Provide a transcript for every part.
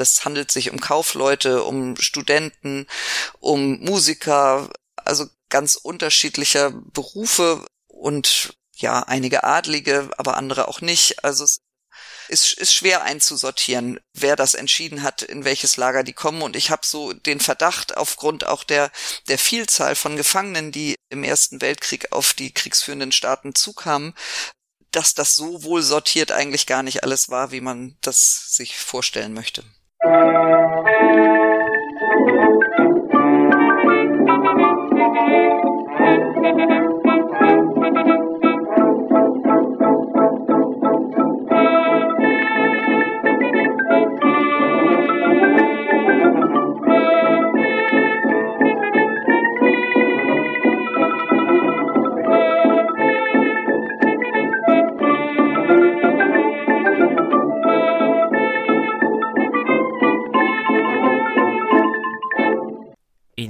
Es handelt sich um Kaufleute, um Studenten, um Musiker, also ganz unterschiedlicher Berufe und ja, einige Adlige, aber andere auch nicht. Also es ist, ist schwer einzusortieren, wer das entschieden hat, in welches Lager die kommen. Und ich habe so den Verdacht, aufgrund auch der, der Vielzahl von Gefangenen, die im Ersten Weltkrieg auf die kriegsführenden Staaten zukamen, dass das so wohl sortiert eigentlich gar nicht alles war, wie man das sich vorstellen möchte. Música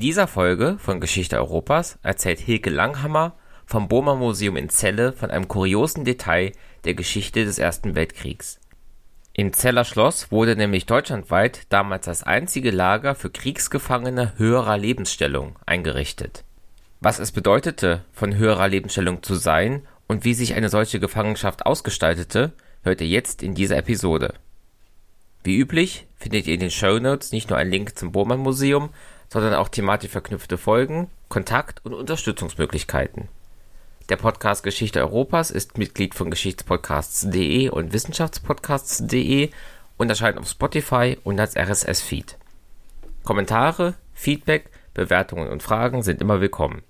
dieser Folge von Geschichte Europas erzählt Hilke Langhammer vom Bohmer Museum in Celle von einem kuriosen Detail der Geschichte des Ersten Weltkriegs. Im Zeller Schloss wurde nämlich deutschlandweit damals das einzige Lager für Kriegsgefangene höherer Lebensstellung eingerichtet. Was es bedeutete, von höherer Lebensstellung zu sein und wie sich eine solche Gefangenschaft ausgestaltete, hört ihr jetzt in dieser Episode. Wie üblich findet ihr in den Show Notes nicht nur einen Link zum Bohrmann Museum, sondern auch thematisch verknüpfte Folgen, Kontakt und Unterstützungsmöglichkeiten. Der Podcast Geschichte Europas ist Mitglied von Geschichtspodcasts.de und Wissenschaftspodcasts.de und erscheint auf Spotify und als RSS-Feed. Kommentare, Feedback, Bewertungen und Fragen sind immer willkommen.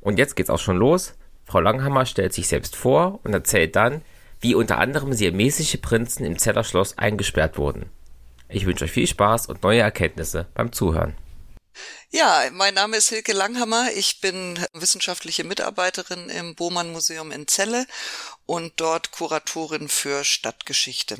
Und jetzt geht's auch schon los. Frau Langhammer stellt sich selbst vor und erzählt dann, wie unter anderem ermäßige Prinzen im Zeller Schloss eingesperrt wurden. Ich wünsche euch viel Spaß und neue Erkenntnisse beim Zuhören. Ja, mein Name ist Hilke Langhammer. Ich bin wissenschaftliche Mitarbeiterin im Bohmann Museum in Celle und dort Kuratorin für Stadtgeschichte.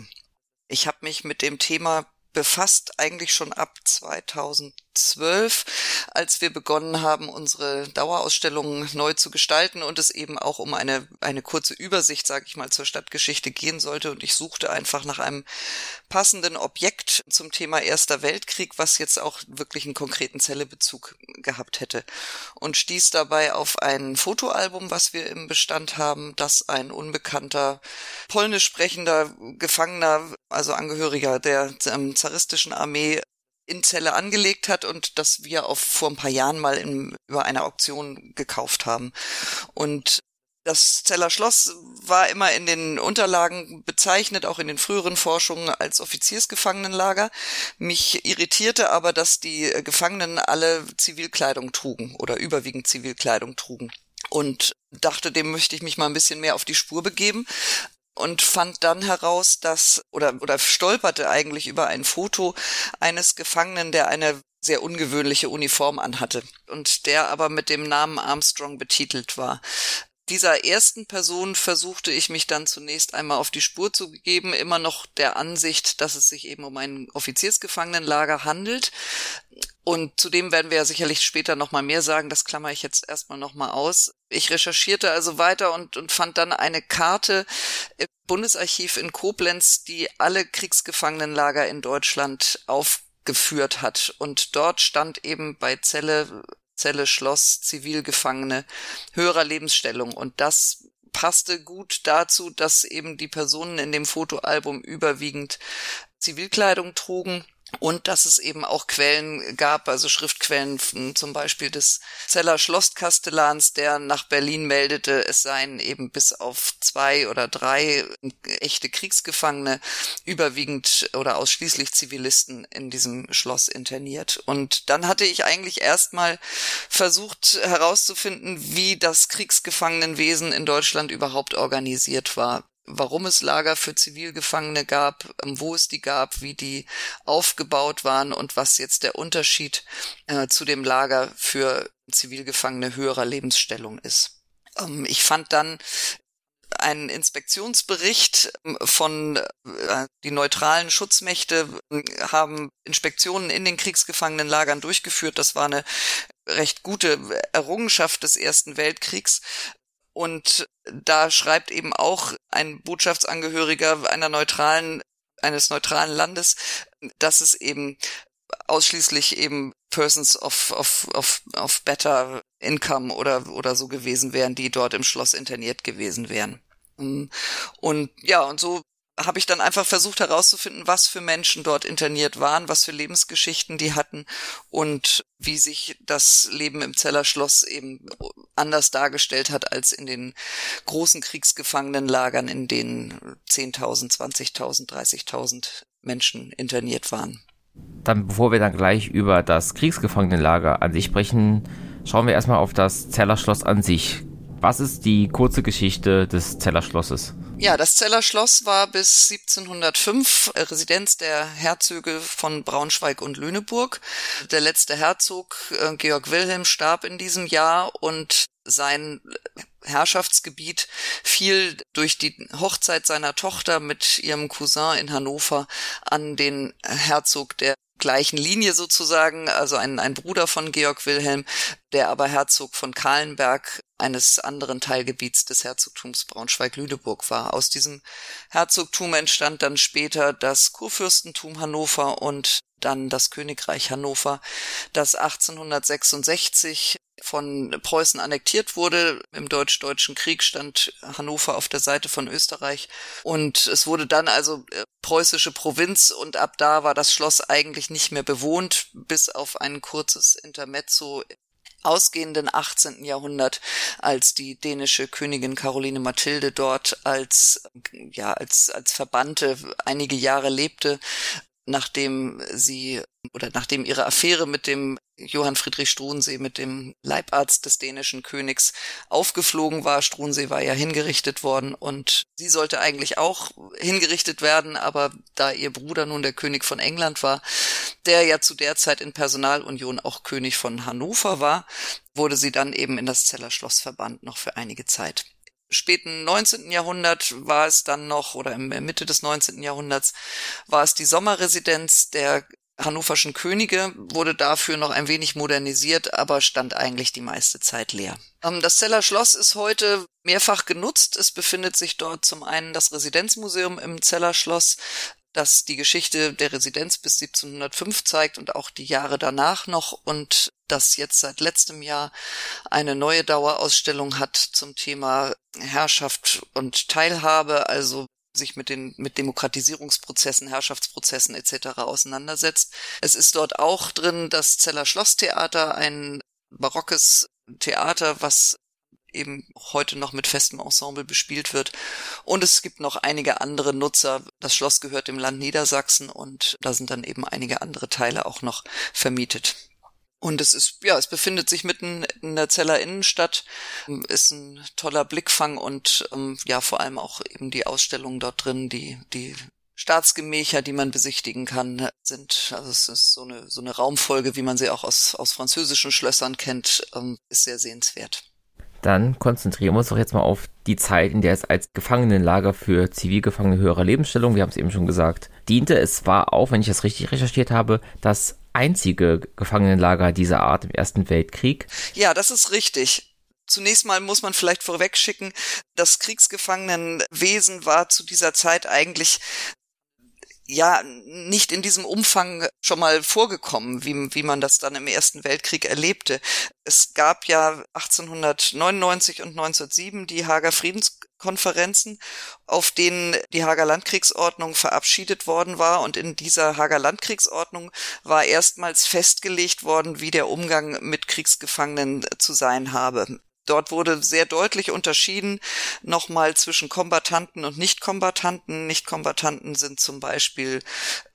Ich habe mich mit dem Thema befasst eigentlich schon ab 2000 2012, als wir begonnen haben, unsere Dauerausstellungen neu zu gestalten und es eben auch um eine, eine kurze Übersicht, sage ich mal, zur Stadtgeschichte gehen sollte. Und ich suchte einfach nach einem passenden Objekt zum Thema Erster Weltkrieg, was jetzt auch wirklich einen konkreten Zellebezug gehabt hätte. Und stieß dabei auf ein Fotoalbum, was wir im Bestand haben, das ein unbekannter polnisch sprechender Gefangener, also Angehöriger der ähm, zaristischen Armee in Zelle angelegt hat und das wir auf vor ein paar Jahren mal in, über eine Auktion gekauft haben. Und das Zeller Schloss war immer in den Unterlagen bezeichnet, auch in den früheren Forschungen als Offiziersgefangenenlager. Mich irritierte aber, dass die Gefangenen alle Zivilkleidung trugen oder überwiegend Zivilkleidung trugen. Und dachte, dem möchte ich mich mal ein bisschen mehr auf die Spur begeben und fand dann heraus, dass oder oder stolperte eigentlich über ein Foto eines Gefangenen, der eine sehr ungewöhnliche Uniform anhatte und der aber mit dem Namen Armstrong betitelt war dieser ersten Person versuchte ich mich dann zunächst einmal auf die Spur zu geben, immer noch der Ansicht, dass es sich eben um ein Offiziersgefangenenlager handelt. Und zudem werden wir ja sicherlich später nochmal mehr sagen, das klammer ich jetzt erstmal nochmal aus. Ich recherchierte also weiter und, und fand dann eine Karte im Bundesarchiv in Koblenz, die alle Kriegsgefangenenlager in Deutschland aufgeführt hat. Und dort stand eben bei Celle Zelle, Schloss, Zivilgefangene, höherer Lebensstellung. Und das passte gut dazu, dass eben die Personen in dem Fotoalbum überwiegend Zivilkleidung trugen und dass es eben auch Quellen gab, also Schriftquellen zum Beispiel des Zeller Schlosskastellans, der nach Berlin meldete, es seien eben bis auf zwei oder drei echte Kriegsgefangene überwiegend oder ausschließlich Zivilisten in diesem Schloss interniert. Und dann hatte ich eigentlich erstmal versucht herauszufinden, wie das Kriegsgefangenenwesen in Deutschland überhaupt organisiert war warum es Lager für Zivilgefangene gab, ähm, wo es die gab, wie die aufgebaut waren und was jetzt der Unterschied äh, zu dem Lager für Zivilgefangene höherer Lebensstellung ist. Ähm, ich fand dann einen Inspektionsbericht ähm, von äh, die neutralen Schutzmächte äh, haben Inspektionen in den Kriegsgefangenenlagern durchgeführt. Das war eine recht gute Errungenschaft des Ersten Weltkriegs. Und da schreibt eben auch ein Botschaftsangehöriger einer neutralen eines neutralen Landes, dass es eben ausschließlich eben Persons of, of, of, of better income oder, oder so gewesen wären, die dort im Schloss interniert gewesen wären. Und ja, und so habe ich dann einfach versucht herauszufinden, was für Menschen dort interniert waren, was für Lebensgeschichten die hatten und wie sich das Leben im Zellerschloss eben anders dargestellt hat als in den großen Kriegsgefangenenlagern, in denen 10.000, 20.000, 30.000 Menschen interniert waren. Dann, bevor wir dann gleich über das Kriegsgefangenenlager an sich sprechen, schauen wir erstmal auf das Zellerschloss an sich. Was ist die kurze Geschichte des Zellerschlosses? Ja, das Zellerschloss war bis 1705 Residenz der Herzöge von Braunschweig und Lüneburg. Der letzte Herzog, äh, Georg Wilhelm, starb in diesem Jahr und sein Herrschaftsgebiet fiel durch die Hochzeit seiner Tochter mit ihrem Cousin in Hannover an den Herzog der gleichen Linie sozusagen, also ein, ein Bruder von Georg Wilhelm, der aber Herzog von Kahlenberg, eines anderen Teilgebiets des Herzogtums Braunschweig-Lüneburg war. Aus diesem Herzogtum entstand dann später das Kurfürstentum Hannover und dann das Königreich Hannover, das 1866 von Preußen annektiert wurde. Im Deutsch-Deutschen Krieg stand Hannover auf der Seite von Österreich und es wurde dann also äh, preußische Provinz und ab da war das Schloss eigentlich nicht mehr bewohnt, bis auf ein kurzes Intermezzo ausgehenden 18. Jahrhundert, als die dänische Königin Caroline Mathilde dort als, ja, als, als Verbannte einige Jahre lebte, nachdem sie oder nachdem ihre Affäre mit dem Johann Friedrich Struensee, mit dem Leibarzt des dänischen Königs, aufgeflogen war. Struensee war ja hingerichtet worden und sie sollte eigentlich auch hingerichtet werden, aber da ihr Bruder nun der König von England war, der ja zu der Zeit in Personalunion auch König von Hannover war, wurde sie dann eben in das Zellerschloss verbannt, noch für einige Zeit späten 19. Jahrhundert war es dann noch, oder in der Mitte des 19. Jahrhunderts, war es die Sommerresidenz der hannoverschen Könige, wurde dafür noch ein wenig modernisiert, aber stand eigentlich die meiste Zeit leer. Ähm, das Zeller Schloss ist heute mehrfach genutzt. Es befindet sich dort zum einen das Residenzmuseum im Zeller Schloss, das die Geschichte der Residenz bis 1705 zeigt und auch die Jahre danach noch und das jetzt seit letztem Jahr eine neue Dauerausstellung hat zum Thema Herrschaft und Teilhabe, also sich mit den mit Demokratisierungsprozessen, Herrschaftsprozessen etc. auseinandersetzt. Es ist dort auch drin das Zeller Schlosstheater, ein barockes Theater, was eben heute noch mit festem Ensemble bespielt wird. Und es gibt noch einige andere Nutzer. Das Schloss gehört dem Land Niedersachsen und da sind dann eben einige andere Teile auch noch vermietet. Und es ist, ja, es befindet sich mitten in der Zeller Innenstadt, ist ein toller Blickfang und ähm, ja, vor allem auch eben die Ausstellungen dort drin, die, die Staatsgemächer, die man besichtigen kann, sind, also es ist so eine, so eine Raumfolge, wie man sie auch aus, aus französischen Schlössern kennt, ähm, ist sehr sehenswert. Dann konzentrieren wir uns doch jetzt mal auf die Zeit, in der es als Gefangenenlager für Zivilgefangene höherer Lebensstellung, wir haben es eben schon gesagt, diente. Es war auch, wenn ich das richtig recherchiert habe, das einzige Gefangenenlager dieser Art im Ersten Weltkrieg. Ja, das ist richtig. Zunächst mal muss man vielleicht vorwegschicken, das Kriegsgefangenenwesen war zu dieser Zeit eigentlich ja nicht in diesem Umfang schon mal vorgekommen, wie, wie man das dann im Ersten Weltkrieg erlebte. Es gab ja 1899 und 1907 die Hager Friedenskonferenzen, auf denen die Hager Landkriegsordnung verabschiedet worden war. Und in dieser Hager Landkriegsordnung war erstmals festgelegt worden, wie der Umgang mit Kriegsgefangenen zu sein habe. Dort wurde sehr deutlich unterschieden nochmal zwischen Kombatanten und Nichtkombatanten. Nichtkombatanten sind zum Beispiel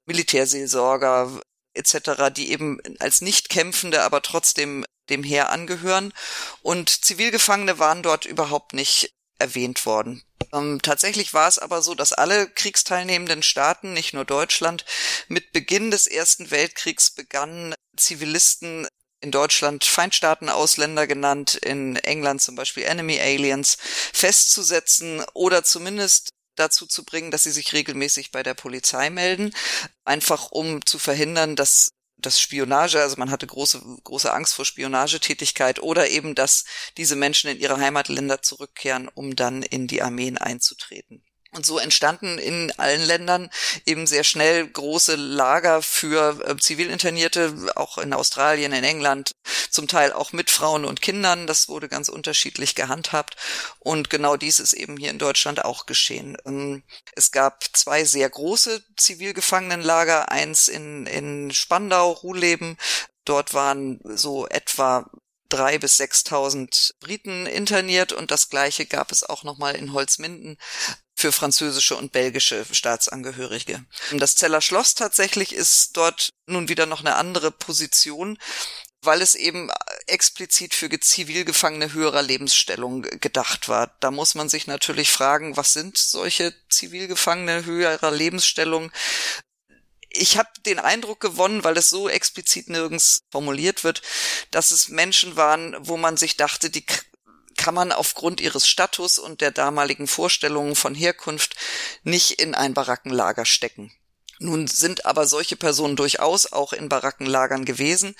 Militärseelsorger etc., die eben als Nichtkämpfende, aber trotzdem dem Heer angehören. Und Zivilgefangene waren dort überhaupt nicht erwähnt worden. Ähm, tatsächlich war es aber so, dass alle kriegsteilnehmenden Staaten, nicht nur Deutschland, mit Beginn des Ersten Weltkriegs begannen, Zivilisten in Deutschland Feindstaatenausländer genannt, in England zum Beispiel Enemy Aliens, festzusetzen oder zumindest dazu zu bringen, dass sie sich regelmäßig bei der Polizei melden, einfach um zu verhindern, dass das Spionage, also man hatte große, große Angst vor Spionagetätigkeit oder eben, dass diese Menschen in ihre Heimatländer zurückkehren, um dann in die Armeen einzutreten. Und so entstanden in allen Ländern eben sehr schnell große Lager für äh, Zivilinternierte, auch in Australien, in England, zum Teil auch mit Frauen und Kindern. Das wurde ganz unterschiedlich gehandhabt. Und genau dies ist eben hier in Deutschland auch geschehen. Ähm, es gab zwei sehr große Zivilgefangenenlager, eins in, in Spandau, Ruhleben. Dort waren so etwa drei bis sechstausend Briten interniert und das gleiche gab es auch nochmal in Holzminden für französische und belgische Staatsangehörige. Das Zeller Schloss tatsächlich ist dort nun wieder noch eine andere Position, weil es eben explizit für Zivilgefangene höherer Lebensstellung gedacht war. Da muss man sich natürlich fragen, was sind solche Zivilgefangene höherer Lebensstellung? Ich habe den Eindruck gewonnen, weil es so explizit nirgends formuliert wird, dass es Menschen waren, wo man sich dachte, die kann man aufgrund ihres Status und der damaligen Vorstellungen von Herkunft nicht in ein Barackenlager stecken. Nun sind aber solche Personen durchaus auch in Barackenlagern gewesen.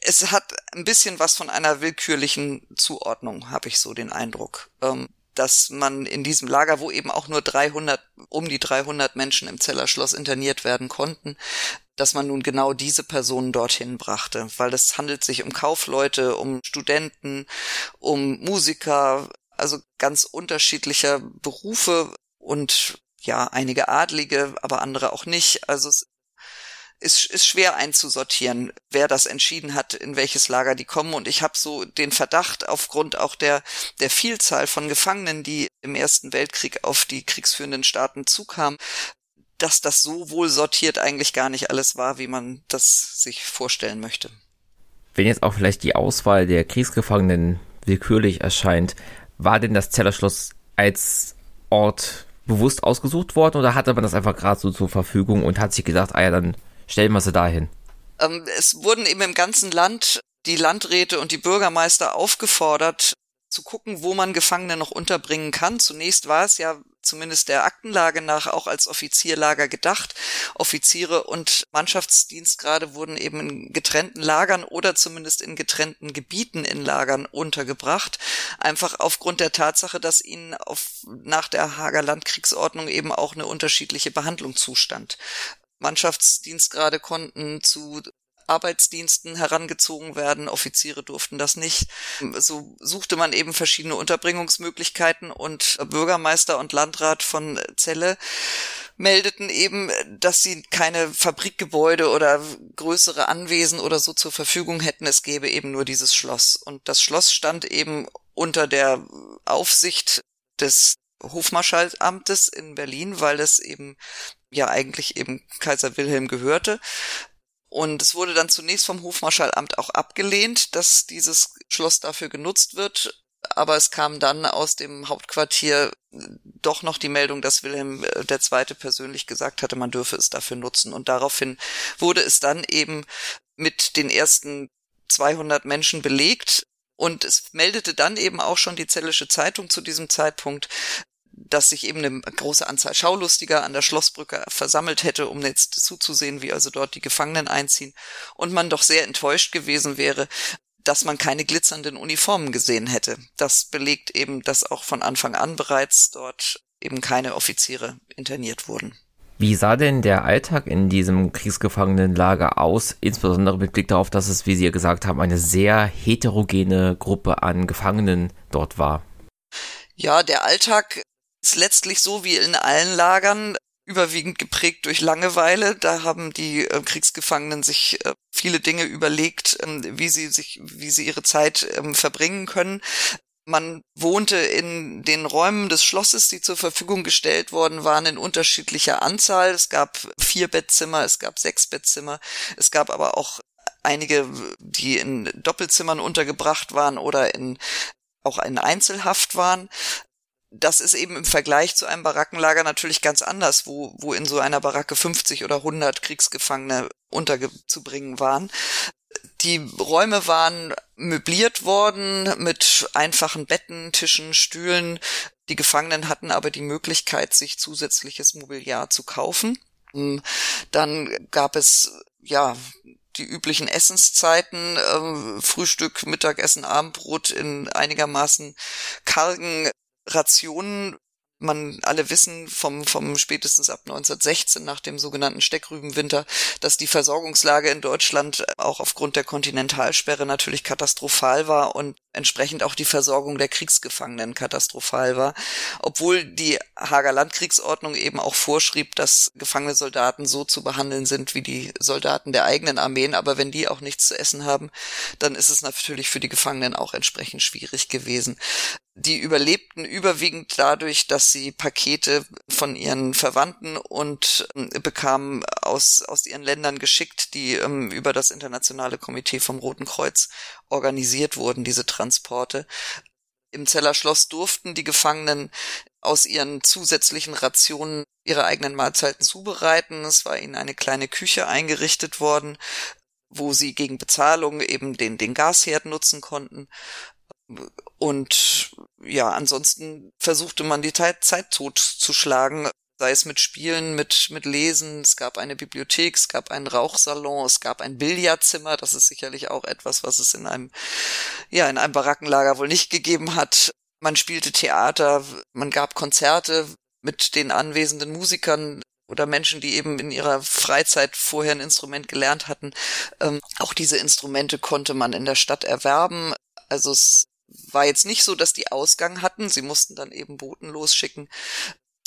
Es hat ein bisschen was von einer willkürlichen Zuordnung, habe ich so den Eindruck. Ähm, dass man in diesem Lager, wo eben auch nur 300, um die 300 Menschen im Zellerschloss interniert werden konnten, dass man nun genau diese Personen dorthin brachte, weil es handelt sich um Kaufleute, um Studenten, um Musiker, also ganz unterschiedlicher Berufe und ja, einige Adlige, aber andere auch nicht. Also es ist, ist schwer einzusortieren, wer das entschieden hat, in welches Lager die kommen. Und ich habe so den Verdacht, aufgrund auch der, der Vielzahl von Gefangenen, die im Ersten Weltkrieg auf die kriegsführenden Staaten zukamen, dass das so wohl sortiert eigentlich gar nicht alles war, wie man das sich vorstellen möchte. Wenn jetzt auch vielleicht die Auswahl der Kriegsgefangenen willkürlich erscheint, war denn das Zellerschloss als Ort bewusst ausgesucht worden oder hatte man das einfach gerade so zur Verfügung und hat sich gedacht, ah ja, dann stellen wir sie dahin? Ähm, es wurden eben im ganzen Land die Landräte und die Bürgermeister aufgefordert, zu gucken, wo man Gefangene noch unterbringen kann. Zunächst war es ja zumindest der Aktenlage nach auch als Offizierlager gedacht. Offiziere und Mannschaftsdienstgrade wurden eben in getrennten Lagern oder zumindest in getrennten Gebieten in Lagern untergebracht. Einfach aufgrund der Tatsache, dass ihnen auf, nach der Hager Landkriegsordnung eben auch eine unterschiedliche Behandlung zustand. Mannschaftsdienstgrade konnten zu Arbeitsdiensten herangezogen werden. Offiziere durften das nicht. So suchte man eben verschiedene Unterbringungsmöglichkeiten und Bürgermeister und Landrat von Celle meldeten eben, dass sie keine Fabrikgebäude oder größere Anwesen oder so zur Verfügung hätten. Es gäbe eben nur dieses Schloss. Und das Schloss stand eben unter der Aufsicht des Hofmarschallamtes in Berlin, weil es eben ja eigentlich eben Kaiser Wilhelm gehörte. Und es wurde dann zunächst vom Hofmarschallamt auch abgelehnt, dass dieses Schloss dafür genutzt wird. Aber es kam dann aus dem Hauptquartier doch noch die Meldung, dass Wilhelm II. Äh, persönlich gesagt hatte, man dürfe es dafür nutzen. Und daraufhin wurde es dann eben mit den ersten 200 Menschen belegt. Und es meldete dann eben auch schon die Zellische Zeitung zu diesem Zeitpunkt, dass sich eben eine große Anzahl Schaulustiger an der Schlossbrücke versammelt hätte, um jetzt zuzusehen, wie also dort die Gefangenen einziehen, und man doch sehr enttäuscht gewesen wäre, dass man keine glitzernden Uniformen gesehen hätte. Das belegt eben, dass auch von Anfang an bereits dort eben keine Offiziere interniert wurden. Wie sah denn der Alltag in diesem Kriegsgefangenenlager aus, insbesondere mit Blick darauf, dass es, wie Sie ja gesagt haben, eine sehr heterogene Gruppe an Gefangenen dort war? Ja, der Alltag ist letztlich so wie in allen Lagern überwiegend geprägt durch Langeweile. Da haben die äh, Kriegsgefangenen sich äh, viele Dinge überlegt, ähm, wie sie sich, wie sie ihre Zeit ähm, verbringen können. Man wohnte in den Räumen des Schlosses, die zur Verfügung gestellt worden waren, in unterschiedlicher Anzahl. Es gab vier Bettzimmer, es gab sechs Bettzimmer, es gab aber auch einige, die in Doppelzimmern untergebracht waren oder in auch in Einzelhaft waren das ist eben im Vergleich zu einem Barackenlager natürlich ganz anders, wo, wo in so einer Baracke 50 oder 100 Kriegsgefangene unterzubringen waren. Die Räume waren möbliert worden mit einfachen Betten, Tischen, Stühlen. Die Gefangenen hatten aber die Möglichkeit, sich zusätzliches Mobiliar zu kaufen. Dann gab es ja die üblichen Essenszeiten, äh, Frühstück, Mittagessen, Abendbrot in einigermaßen kargen Rationen man alle wissen vom, vom spätestens ab 1916 nach dem sogenannten Steckrübenwinter, dass die Versorgungslage in Deutschland auch aufgrund der Kontinentalsperre natürlich katastrophal war und entsprechend auch die Versorgung der Kriegsgefangenen katastrophal war, obwohl die Hager Landkriegsordnung eben auch vorschrieb, dass gefangene Soldaten so zu behandeln sind wie die Soldaten der eigenen Armeen, aber wenn die auch nichts zu essen haben, dann ist es natürlich für die Gefangenen auch entsprechend schwierig gewesen. Die überlebten überwiegend dadurch, dass sie Pakete von ihren Verwandten und ähm, bekamen aus, aus ihren Ländern geschickt, die ähm, über das Internationale Komitee vom Roten Kreuz organisiert wurden, diese Transporte. Im Zeller Schloss durften die Gefangenen aus ihren zusätzlichen Rationen ihre eigenen Mahlzeiten zubereiten. Es war ihnen eine kleine Küche eingerichtet worden, wo sie gegen Bezahlung eben den, den Gasherd nutzen konnten. Und ja, ansonsten versuchte man die Zeit totzuschlagen, sei es mit Spielen, mit, mit Lesen. Es gab eine Bibliothek, es gab einen Rauchsalon, es gab ein Billardzimmer. Das ist sicherlich auch etwas, was es in einem, ja, in einem Barackenlager wohl nicht gegeben hat. Man spielte Theater, man gab Konzerte mit den anwesenden Musikern oder Menschen, die eben in ihrer Freizeit vorher ein Instrument gelernt hatten. Ähm, auch diese Instrumente konnte man in der Stadt erwerben. Also es war jetzt nicht so, dass die Ausgang hatten. Sie mussten dann eben Boten losschicken.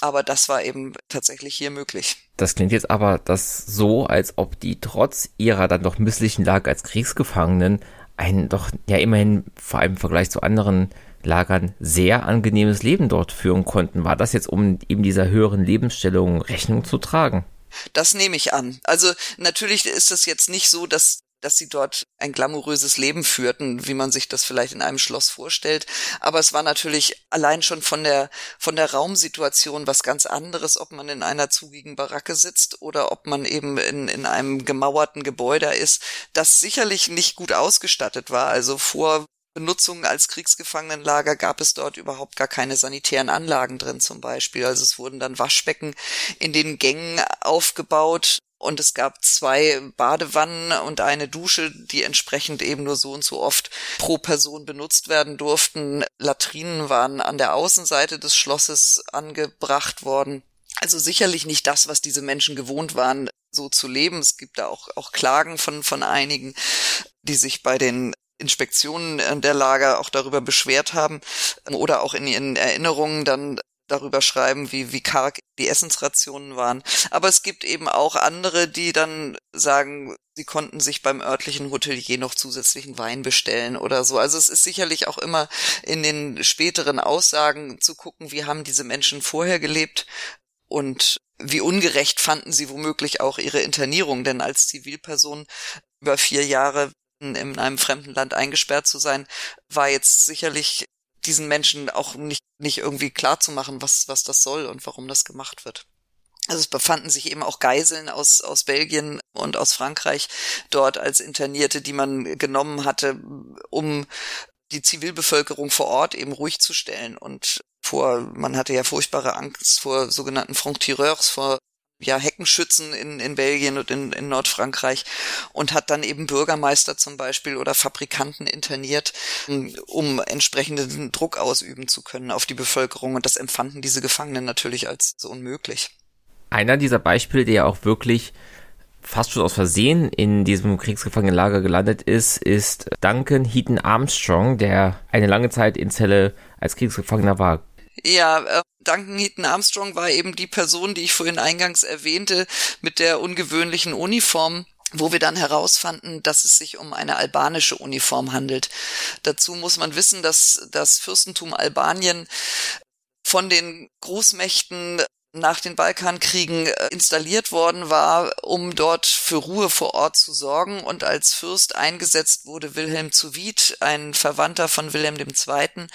Aber das war eben tatsächlich hier möglich. Das klingt jetzt aber das so, als ob die trotz ihrer dann doch misslichen Lage als Kriegsgefangenen ein doch ja immerhin vor allem im Vergleich zu anderen Lagern sehr angenehmes Leben dort führen konnten. War das jetzt, um eben dieser höheren Lebensstellung Rechnung zu tragen? Das nehme ich an. Also natürlich ist es jetzt nicht so, dass dass sie dort ein glamouröses Leben führten, wie man sich das vielleicht in einem Schloss vorstellt. Aber es war natürlich allein schon von der, von der Raumsituation was ganz anderes, ob man in einer zugigen Baracke sitzt oder ob man eben in, in einem gemauerten Gebäude ist, das sicherlich nicht gut ausgestattet war. Also vor Benutzung als Kriegsgefangenenlager gab es dort überhaupt gar keine sanitären Anlagen drin zum Beispiel. Also es wurden dann Waschbecken in den Gängen aufgebaut, und es gab zwei Badewannen und eine Dusche, die entsprechend eben nur so und so oft pro Person benutzt werden durften. Latrinen waren an der Außenseite des Schlosses angebracht worden. Also sicherlich nicht das, was diese Menschen gewohnt waren, so zu leben. Es gibt da auch, auch Klagen von, von einigen, die sich bei den Inspektionen der Lager auch darüber beschwert haben oder auch in ihren Erinnerungen dann darüber schreiben, wie, wie karg die Essensrationen waren. Aber es gibt eben auch andere, die dann sagen, sie konnten sich beim örtlichen Hotelier noch zusätzlichen Wein bestellen oder so. Also es ist sicherlich auch immer in den späteren Aussagen zu gucken, wie haben diese Menschen vorher gelebt und wie ungerecht fanden sie womöglich auch ihre Internierung, denn als Zivilperson über vier Jahre in einem fremden Land eingesperrt zu sein, war jetzt sicherlich diesen Menschen auch nicht, nicht irgendwie klar zu machen, was, was das soll und warum das gemacht wird. Also es befanden sich eben auch Geiseln aus, aus Belgien und aus Frankreich dort als Internierte, die man genommen hatte, um die Zivilbevölkerung vor Ort eben ruhig zu stellen und vor, man hatte ja furchtbare Angst vor sogenannten Franc-Tireurs, vor ja, Heckenschützen in, in Belgien und in, in Nordfrankreich und hat dann eben Bürgermeister zum Beispiel oder Fabrikanten interniert, um entsprechenden Druck ausüben zu können auf die Bevölkerung. Und das empfanden diese Gefangenen natürlich als so unmöglich. Einer dieser Beispiele, der ja auch wirklich fast schon aus Versehen in diesem Kriegsgefangenenlager gelandet ist, ist Duncan Heaton Armstrong, der eine lange Zeit in Zelle als Kriegsgefangener war. Ja, äh, Duncan Heaton Armstrong war eben die Person, die ich vorhin eingangs erwähnte, mit der ungewöhnlichen Uniform wo wir dann herausfanden, dass es sich um eine albanische Uniform handelt. Dazu muss man wissen, dass das Fürstentum Albanien von den Großmächten nach den Balkankriegen äh, installiert worden war, um dort für Ruhe vor Ort zu sorgen. Und als Fürst eingesetzt wurde Wilhelm zu Wied, ein Verwandter von Wilhelm II.,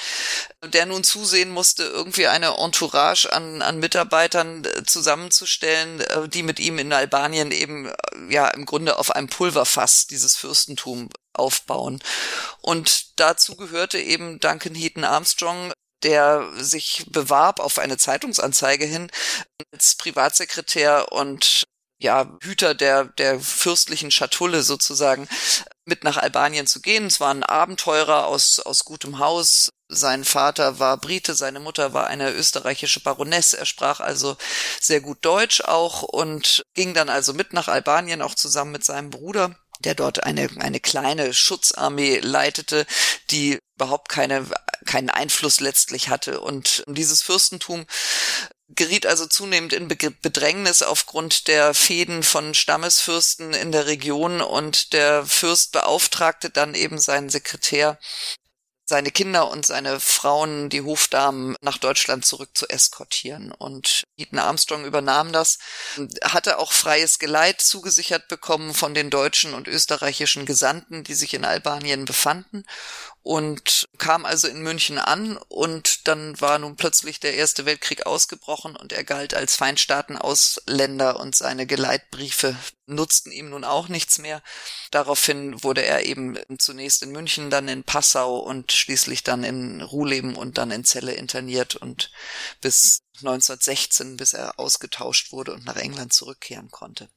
der nun zusehen musste, irgendwie eine Entourage an, an Mitarbeitern äh, zusammenzustellen, äh, die mit ihm in Albanien eben ja im Grunde auf einem Pulverfass dieses Fürstentum aufbauen. Und dazu gehörte eben Duncan Heaton Armstrong, der sich bewarb auf eine Zeitungsanzeige hin als Privatsekretär und ja, Hüter der, der fürstlichen Schatulle sozusagen mit nach Albanien zu gehen. Es war ein Abenteurer aus, aus gutem Haus, Sein Vater war Brite, seine Mutter war eine österreichische Baronesse. Er sprach also sehr gut Deutsch auch und ging dann also mit nach Albanien, auch zusammen mit seinem Bruder der dort eine, eine kleine Schutzarmee leitete, die überhaupt keine, keinen Einfluss letztlich hatte. Und dieses Fürstentum geriet also zunehmend in Bedrängnis aufgrund der Fäden von Stammesfürsten in der Region und der Fürst beauftragte dann eben seinen Sekretär, seine Kinder und seine Frauen, die Hofdamen, nach Deutschland zurück zu eskortieren. Und Eaton Armstrong übernahm das, hatte auch freies Geleit zugesichert bekommen von den deutschen und österreichischen Gesandten, die sich in Albanien befanden und kam also in München an und dann war nun plötzlich der Erste Weltkrieg ausgebrochen und er galt als Feindstaatenausländer und seine Geleitbriefe nutzten ihm nun auch nichts mehr. Daraufhin wurde er eben zunächst in München, dann in Passau und schließlich dann in Ruhleben und dann in Celle interniert und bis 1916, bis er ausgetauscht wurde und nach England zurückkehren konnte.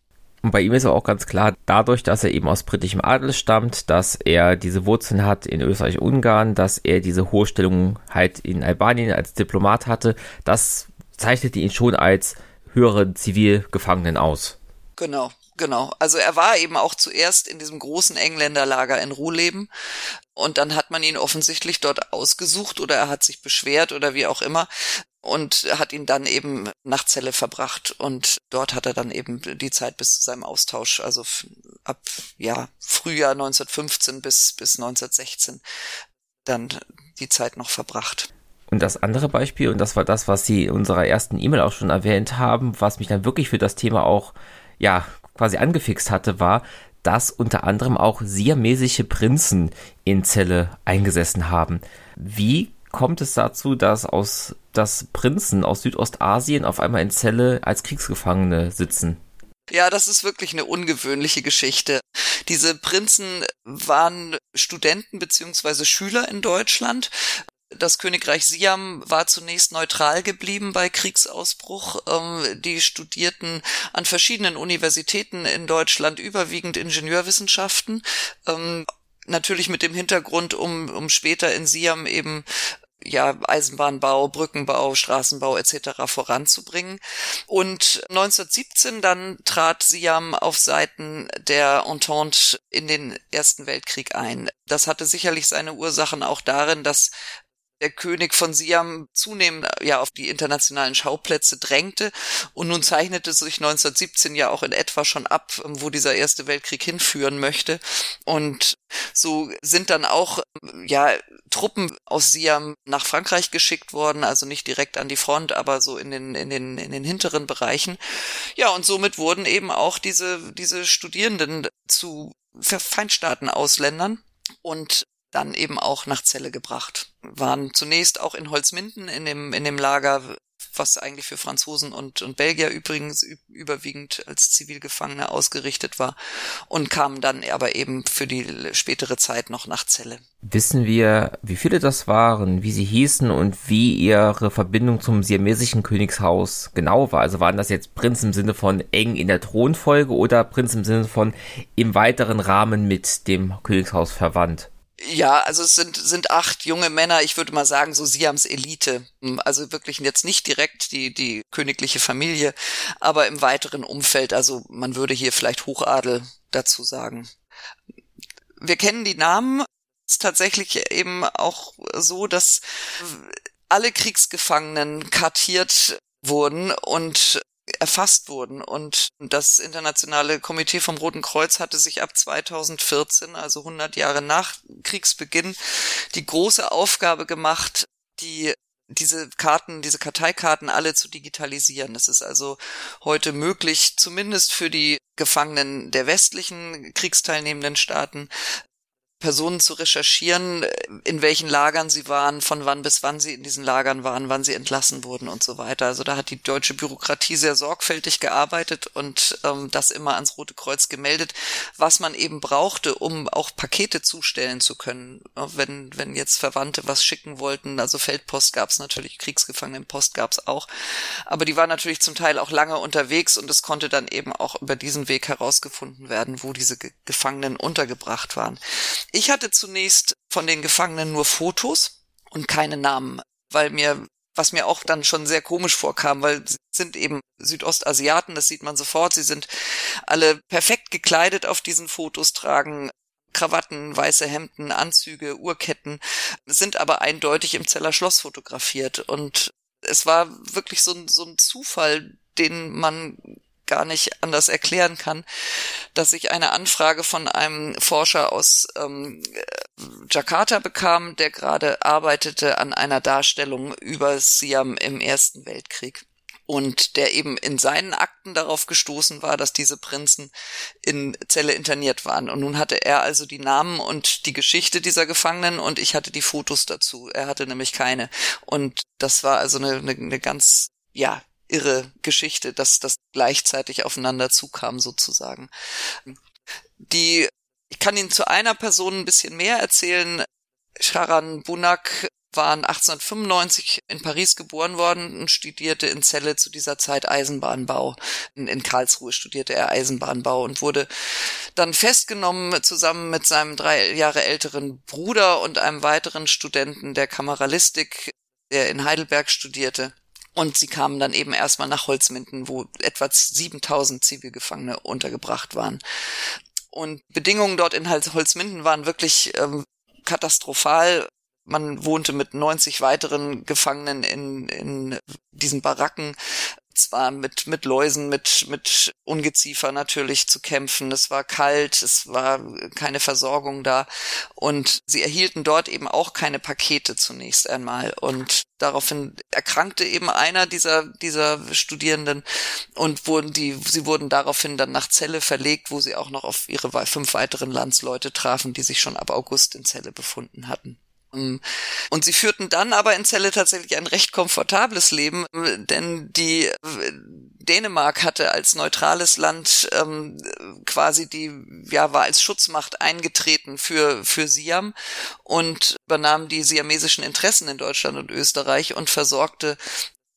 Und bei ihm ist auch ganz klar, dadurch, dass er eben aus britischem Adel stammt, dass er diese Wurzeln hat in Österreich-Ungarn, dass er diese hohe Stellung halt in Albanien als Diplomat hatte, das zeichnete ihn schon als höheren Zivilgefangenen aus. Genau, genau. Also er war eben auch zuerst in diesem großen Engländerlager in Ruhleben und dann hat man ihn offensichtlich dort ausgesucht oder er hat sich beschwert oder wie auch immer und hat ihn dann eben nach Celle verbracht und dort hat er dann eben die Zeit bis zu seinem Austausch, also ab ja Frühjahr 1915 bis bis 1916 dann die Zeit noch verbracht. Und das andere Beispiel, und das war das, was Sie in unserer ersten E-Mail auch schon erwähnt haben, was mich dann wirklich für das Thema auch, ja, quasi angefixt hatte, war, dass unter anderem auch siamesische Prinzen in Celle eingesessen haben. Wie kommt es dazu, dass aus dass Prinzen aus Südostasien auf einmal in Zelle als Kriegsgefangene sitzen. Ja, das ist wirklich eine ungewöhnliche Geschichte. Diese Prinzen waren Studenten beziehungsweise Schüler in Deutschland. Das Königreich Siam war zunächst neutral geblieben bei Kriegsausbruch. Ähm, die studierten an verschiedenen Universitäten in Deutschland überwiegend Ingenieurwissenschaften. Ähm, natürlich mit dem Hintergrund, um, um später in Siam eben ja, Eisenbahnbau, Brückenbau, Straßenbau etc. voranzubringen. Und 1917 dann trat Siam auf Seiten der Entente in den Ersten Weltkrieg ein. Das hatte sicherlich seine Ursachen auch darin, dass der König von Siam zunehmend ja auf die internationalen Schauplätze drängte. Und nun zeichnete sich 1917 ja auch in etwa schon ab, wo dieser Erste Weltkrieg hinführen möchte. Und so sind dann auch ja Truppen aus Siam nach Frankreich geschickt worden, also nicht direkt an die Front, aber so in den in den in den hinteren Bereichen. Ja, und somit wurden eben auch diese diese Studierenden zu Feindstaaten-Ausländern und dann eben auch nach Celle gebracht. Waren zunächst auch in Holzminden in dem, in dem Lager, was eigentlich für Franzosen und, und Belgier übrigens überwiegend als Zivilgefangene ausgerichtet war und kamen dann aber eben für die spätere Zeit noch nach Celle. Wissen wir, wie viele das waren, wie sie hießen und wie ihre Verbindung zum siamesischen Königshaus genau war? Also waren das jetzt Prinz im Sinne von eng in der Thronfolge oder Prinz im Sinne von im weiteren Rahmen mit dem Königshaus verwandt? Ja, also es sind, sind acht junge Männer, ich würde mal sagen, so Siams Elite. Hm, also wirklich jetzt nicht direkt die, die königliche Familie, aber im weiteren Umfeld. Also man würde hier vielleicht Hochadel dazu sagen. Wir kennen die Namen. Es ist tatsächlich eben auch so, dass alle Kriegsgefangenen kartiert wurden und erfasst wurden. Und das Internationale Komitee vom Roten Kreuz hatte sich ab 2014, also 100 Jahre nach Kriegsbeginn, die große Aufgabe gemacht, die diese Karten, diese Karteikarten alle zu digitalisieren. Das ist also heute möglich, zumindest für die Gefangenen der westlichen kriegsteilnehmenden Staaten, Personen zu recherchieren, in welchen Lagern sie waren, von wann bis wann sie in diesen Lagern waren, wann sie entlassen wurden und so weiter. Also da hat die deutsche Bürokratie sehr sorgfältig gearbeitet und ähm, das immer ans Rote Kreuz gemeldet, was man eben brauchte, um auch Pakete zustellen zu können. Wenn, wenn jetzt Verwandte was schicken wollten, also Feldpost gab es natürlich, Kriegsgefangenenpost gab es auch, aber die war natürlich zum Teil auch lange unterwegs und es konnte dann eben auch über diesen Weg herausgefunden werden, wo diese Gefangenen untergebracht waren. Ich hatte zunächst von den Gefangenen nur Fotos und keine Namen, weil mir was mir auch dann schon sehr komisch vorkam, weil sie sind eben Südostasiaten, das sieht man sofort. Sie sind alle perfekt gekleidet auf diesen Fotos, tragen Krawatten, weiße Hemden, Anzüge, Uhrketten, sind aber eindeutig im Zeller Schloss fotografiert. Und es war wirklich so ein, so ein Zufall, den man gar nicht anders erklären kann, dass ich eine Anfrage von einem Forscher aus ähm, Jakarta bekam, der gerade arbeitete an einer Darstellung über Siam im Ersten Weltkrieg und der eben in seinen Akten darauf gestoßen war, dass diese Prinzen in Zelle interniert waren. Und nun hatte er also die Namen und die Geschichte dieser Gefangenen und ich hatte die Fotos dazu. Er hatte nämlich keine. Und das war also eine, eine, eine ganz, ja, irre Geschichte, dass das gleichzeitig aufeinander zukam sozusagen. Die, ich kann Ihnen zu einer Person ein bisschen mehr erzählen. Sharan Bunak war 1895 in Paris geboren worden und studierte in Celle zu dieser Zeit Eisenbahnbau. In, in, Karlsruhe studierte er Eisenbahnbau und wurde dann festgenommen zusammen mit seinem drei Jahre älteren Bruder und einem weiteren Studenten der Kameralistik, der in Heidelberg studierte. Und sie kamen dann eben erstmal nach Holzminden, wo etwa 7000 Zivilgefangene untergebracht waren. Und Bedingungen dort in Holzminden waren wirklich ähm, katastrophal. Man wohnte mit 90 weiteren Gefangenen in, in diesen Baracken zwar mit, mit Läusen, mit, mit Ungeziefer natürlich zu kämpfen. Es war kalt, es war keine Versorgung da und sie erhielten dort eben auch keine Pakete zunächst einmal und daraufhin erkrankte eben einer dieser, dieser Studierenden und wurden die, sie wurden daraufhin dann nach Celle verlegt, wo sie auch noch auf ihre fünf weiteren Landsleute trafen, die sich schon ab August in Celle befunden hatten. Ähm, und sie führten dann aber in Celle tatsächlich ein recht komfortables Leben, denn die äh, Dänemark hatte als neutrales Land ähm, quasi die, ja, war als Schutzmacht eingetreten für, für Siam und übernahm die siamesischen Interessen in Deutschland und Österreich und versorgte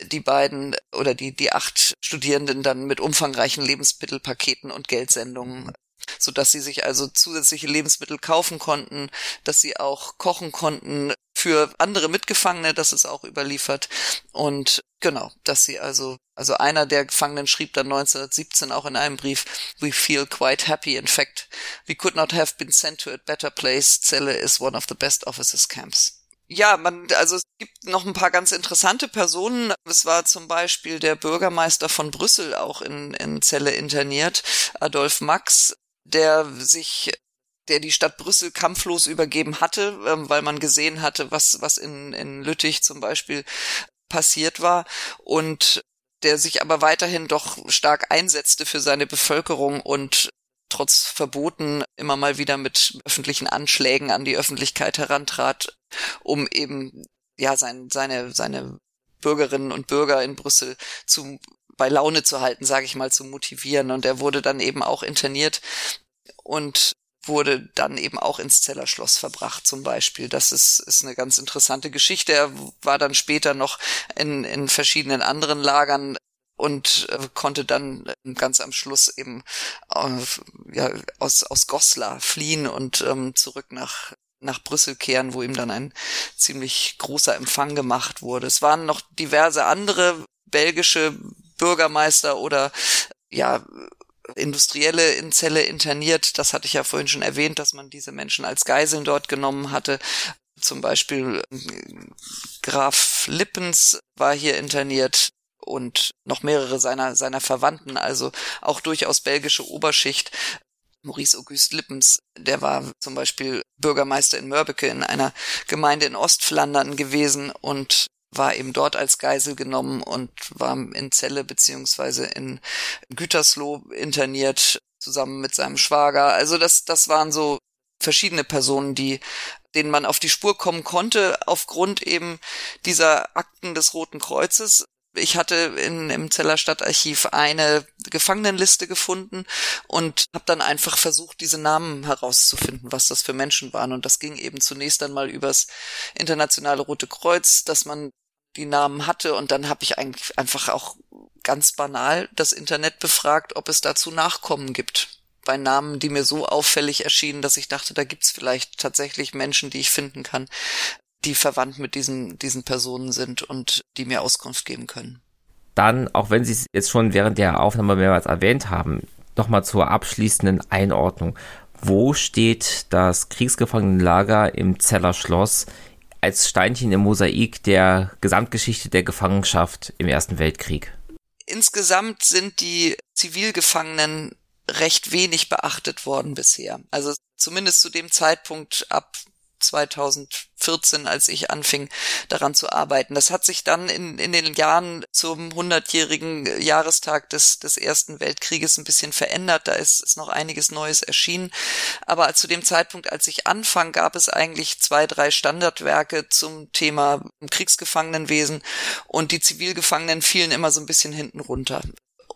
die beiden oder die, die acht Studierenden dann mit umfangreichen Lebensmittelpaketen und Geldsendungen so dass sie sich also zusätzliche Lebensmittel kaufen konnten, dass sie auch kochen konnten für andere Mitgefangene, das ist auch überliefert und genau, dass sie also also einer der Gefangenen schrieb dann 1917 auch in einem Brief, we feel quite happy. In fact, we could not have been sent to a better place. Celle is one of the best officers camps. Ja, man, also es gibt noch ein paar ganz interessante Personen. Es war zum Beispiel der Bürgermeister von Brüssel auch in, in Celle interniert, Adolf Max, der sich der die Stadt Brüssel kampflos übergeben hatte, ähm, weil man gesehen hatte, was, was in, in Lüttich zum Beispiel passiert war und der sich aber weiterhin doch stark einsetzte für seine Bevölkerung und trotz Verboten immer mal wieder mit öffentlichen Anschlägen an die Öffentlichkeit herantrat, um eben ja sein, seine seine Bürgerinnen und Bürger in Brüssel zu bei Laune zu halten, sage ich mal, zu motivieren. Und er wurde dann eben auch interniert und wurde dann eben auch ins Zellerschloss verbracht zum Beispiel. Das ist, ist eine ganz interessante Geschichte. Er war dann später noch in, in verschiedenen anderen Lagern und äh, konnte dann äh, ganz am Schluss eben äh, ja, aus, aus Goslar fliehen und ähm, zurück nach nach Brüssel kehren, wo ihm dann ein ziemlich großer Empfang gemacht wurde. Es waren noch diverse andere belgische Bürgermeister oder ja Industrielle in Zelle interniert. Das hatte ich ja vorhin schon erwähnt, dass man diese Menschen als Geiseln dort genommen hatte. Zum Beispiel äh, Graf Lippens war hier interniert und noch mehrere seiner, seiner Verwandten, also auch durchaus belgische Oberschicht. Maurice Auguste Lippens, der war zum Beispiel Bürgermeister in Mörbeke in einer Gemeinde in Ostflandern gewesen und war eben dort als Geisel genommen und war in Zelle beziehungsweise in Gütersloh interniert, zusammen mit seinem Schwager. Also das, das waren so verschiedene Personen, die denen man auf die Spur kommen konnte, aufgrund eben dieser Akten des Roten Kreuzes. Ich hatte in, im Zeller Stadtarchiv eine Gefangenenliste gefunden und habe dann einfach versucht, diese Namen herauszufinden, was das für Menschen waren. Und das ging eben zunächst einmal übers Internationale Rote Kreuz, dass man die Namen hatte und dann habe ich eigentlich einfach auch ganz banal das Internet befragt, ob es dazu Nachkommen gibt. Bei Namen, die mir so auffällig erschienen, dass ich dachte, da gibt's vielleicht tatsächlich Menschen, die ich finden kann. die verwandt mit diesen, diesen Personen sind und die mir Auskunft geben können. Dann, auch wenn Sie es jetzt schon während der Aufnahme mehrmals erwähnt haben, nochmal zur abschließenden Einordnung. Wo steht das Kriegsgefangenenlager im Zeller Schloss als Steinchen im Mosaik der Gesamtgeschichte der Gefangenschaft im Ersten Weltkrieg? Insgesamt sind die Zivilgefangenen recht wenig beachtet worden bisher. Also zumindest zu dem Zeitpunkt ab 2014, als ich anfing, daran zu arbeiten. Das hat sich dann in, in den Jahren zum 100-jährigen Jahrestag des, des Ersten Weltkrieges ein bisschen verändert. Da ist, ist noch einiges Neues erschienen. Aber zu dem Zeitpunkt, als ich anfang, gab es eigentlich zwei, drei Standardwerke zum Thema Kriegsgefangenenwesen und die Zivilgefangenen fielen immer so ein bisschen hinten runter.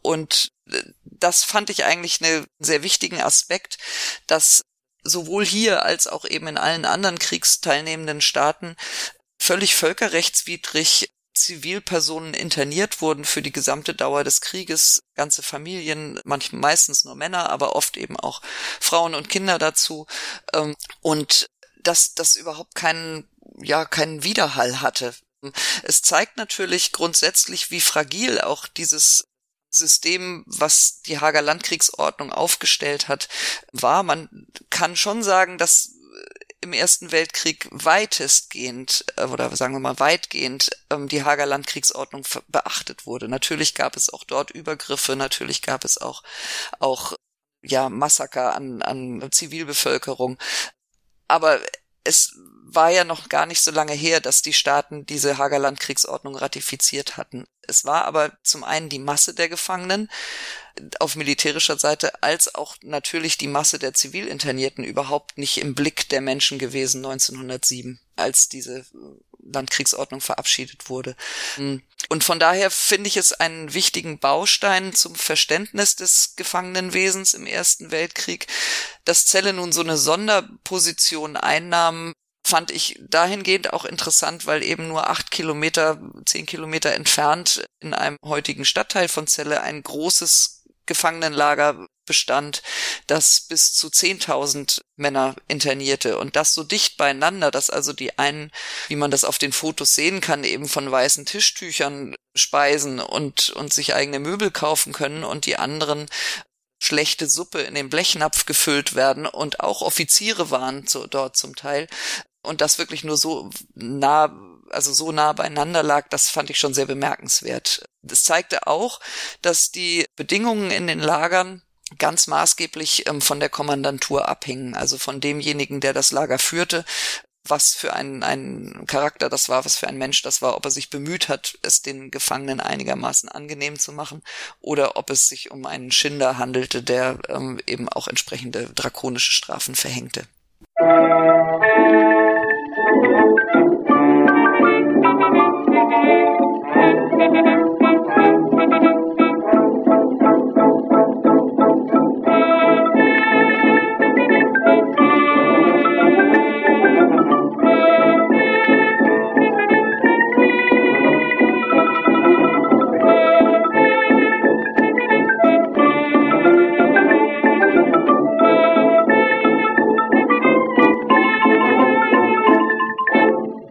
Und äh, das fand ich eigentlich einen sehr wichtigen Aspekt, dass sowohl hier als auch eben in allen anderen kriegsteilnehmenden Staaten völlig völkerrechtswidrig Zivilpersonen interniert wurden für die gesamte Dauer des Krieges, ganze Familien, manchmal meistens nur Männer, aber oft eben auch Frauen und Kinder dazu. Ähm, und dass das überhaupt keinen, ja, keinen Widerhall hatte. Es zeigt natürlich grundsätzlich, wie fragil auch dieses System, was die Hager Landkriegsordnung aufgestellt hat, war. Man kann schon sagen, dass im Ersten Weltkrieg weitestgehend äh, oder sagen wir mal weitgehend ähm, die Hager Landkriegsordnung beachtet wurde. Natürlich gab es auch dort Übergriffe, natürlich gab es auch auch ja Massaker an, an Zivilbevölkerung, aber es war ja noch gar nicht so lange her, dass die Staaten diese Hager Landkriegsordnung ratifiziert hatten. Es war aber zum einen die Masse der Gefangenen auf militärischer Seite als auch natürlich die Masse der Zivilinternierten überhaupt nicht im Blick der Menschen gewesen 1907, als diese Landkriegsordnung verabschiedet wurde. Und von daher finde ich es einen wichtigen Baustein zum Verständnis des Gefangenenwesens im Ersten Weltkrieg, dass Zelle nun so eine Sonderposition einnahm, fand ich dahingehend auch interessant, weil eben nur acht Kilometer, zehn Kilometer entfernt in einem heutigen Stadtteil von Celle ein großes Gefangenenlager bestand, das bis zu 10.000 Männer internierte. Und das so dicht beieinander, dass also die einen, wie man das auf den Fotos sehen kann, eben von weißen Tischtüchern speisen und, und sich eigene Möbel kaufen können und die anderen schlechte Suppe in den Blechnapf gefüllt werden. Und auch Offiziere waren zu, dort zum Teil, und das wirklich nur so nah, also so nah beieinander lag, das fand ich schon sehr bemerkenswert. Das zeigte auch, dass die Bedingungen in den Lagern ganz maßgeblich ähm, von der Kommandantur abhingen, also von demjenigen, der das Lager führte, was für ein, ein Charakter das war, was für ein Mensch das war, ob er sich bemüht hat, es den Gefangenen einigermaßen angenehm zu machen oder ob es sich um einen Schinder handelte, der ähm, eben auch entsprechende drakonische Strafen verhängte.